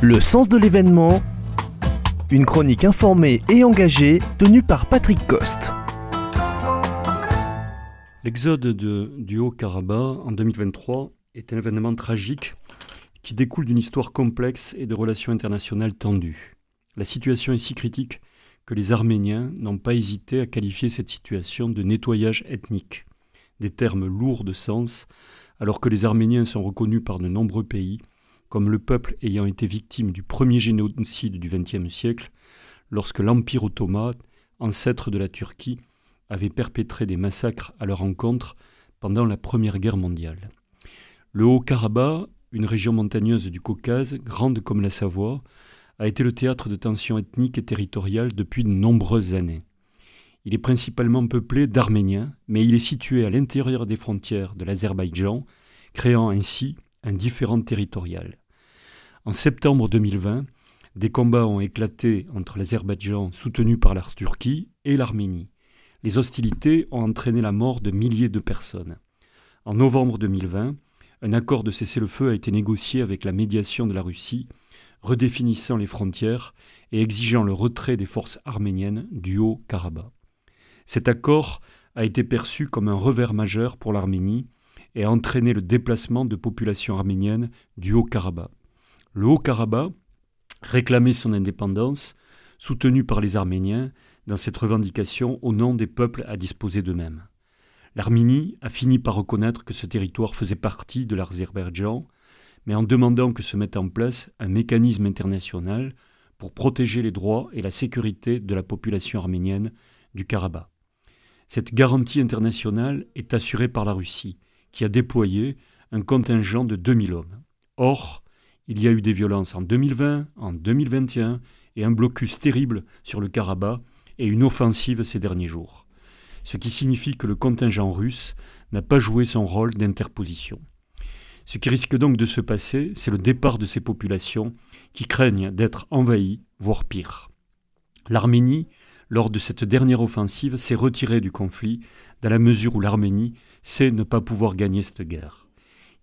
Le sens de l'événement, une chronique informée et engagée tenue par Patrick Coste. L'exode du Haut-Karabakh en 2023 est un événement tragique qui découle d'une histoire complexe et de relations internationales tendues. La situation est si critique que les Arméniens n'ont pas hésité à qualifier cette situation de nettoyage ethnique, des termes lourds de sens, alors que les Arméniens sont reconnus par de nombreux pays comme le peuple ayant été victime du premier génocide du XXe siècle, lorsque l'Empire ottoman, ancêtre de la Turquie, avait perpétré des massacres à leur encontre pendant la Première Guerre mondiale. Le Haut-Karabakh, une région montagneuse du Caucase, grande comme la Savoie, a été le théâtre de tensions ethniques et territoriales depuis de nombreuses années. Il est principalement peuplé d'Arméniens, mais il est situé à l'intérieur des frontières de l'Azerbaïdjan, créant ainsi un différent territorial. En septembre 2020, des combats ont éclaté entre l'Azerbaïdjan, soutenu par la Turquie, et l'Arménie. Les hostilités ont entraîné la mort de milliers de personnes. En novembre 2020, un accord de cessez-le-feu a été négocié avec la médiation de la Russie, redéfinissant les frontières et exigeant le retrait des forces arméniennes du Haut-Karabakh. Cet accord a été perçu comme un revers majeur pour l'Arménie et a entraîné le déplacement de populations arméniennes du Haut-Karabakh. Le Haut-Karabakh réclamait son indépendance, soutenu par les Arméniens dans cette revendication au nom des peuples à disposer d'eux-mêmes. L'Arménie a fini par reconnaître que ce territoire faisait partie de l'Azerbaïdjan, mais en demandant que se mette en place un mécanisme international pour protéger les droits et la sécurité de la population arménienne du Karabakh. Cette garantie internationale est assurée par la Russie, qui a déployé un contingent de 2000 hommes. Or, il y a eu des violences en 2020, en 2021 et un blocus terrible sur le Karabakh et une offensive ces derniers jours. Ce qui signifie que le contingent russe n'a pas joué son rôle d'interposition. Ce qui risque donc de se passer, c'est le départ de ces populations qui craignent d'être envahies, voire pire. L'Arménie, lors de cette dernière offensive, s'est retirée du conflit dans la mesure où l'Arménie sait ne pas pouvoir gagner cette guerre.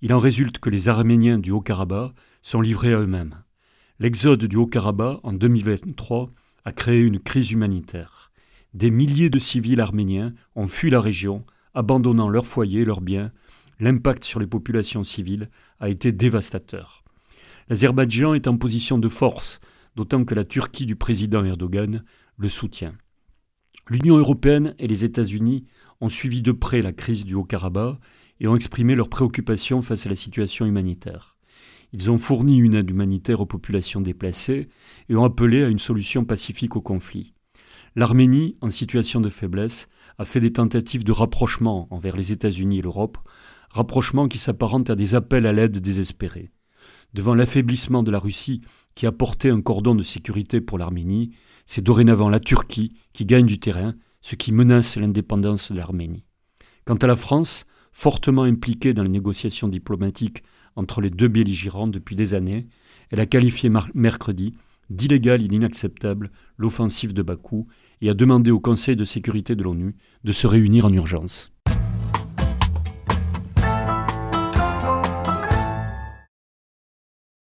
Il en résulte que les Arméniens du Haut-Karabakh sont livrés à eux-mêmes. L'exode du Haut-Karabakh en 2023 a créé une crise humanitaire. Des milliers de civils arméniens ont fui la région, abandonnant leurs foyers leurs biens. L'impact sur les populations civiles a été dévastateur. L'Azerbaïdjan est en position de force, d'autant que la Turquie du président Erdogan le soutient. L'Union européenne et les États-Unis ont suivi de près la crise du Haut-Karabakh et ont exprimé leurs préoccupations face à la situation humanitaire. Ils ont fourni une aide humanitaire aux populations déplacées et ont appelé à une solution pacifique au conflit. L'Arménie, en situation de faiblesse, a fait des tentatives de rapprochement envers les États-Unis et l'Europe, rapprochement qui s'apparente à des appels à l'aide désespérés. Devant l'affaiblissement de la Russie, qui a porté un cordon de sécurité pour l'Arménie, c'est dorénavant la Turquie qui gagne du terrain ce qui menace l'indépendance de l'Arménie. Quant à la France, fortement impliquée dans les négociations diplomatiques entre les deux belligérants depuis des années, elle a qualifié mercredi d'illégale et d'inacceptable l'offensive de Bakou et a demandé au Conseil de sécurité de l'ONU de se réunir en urgence.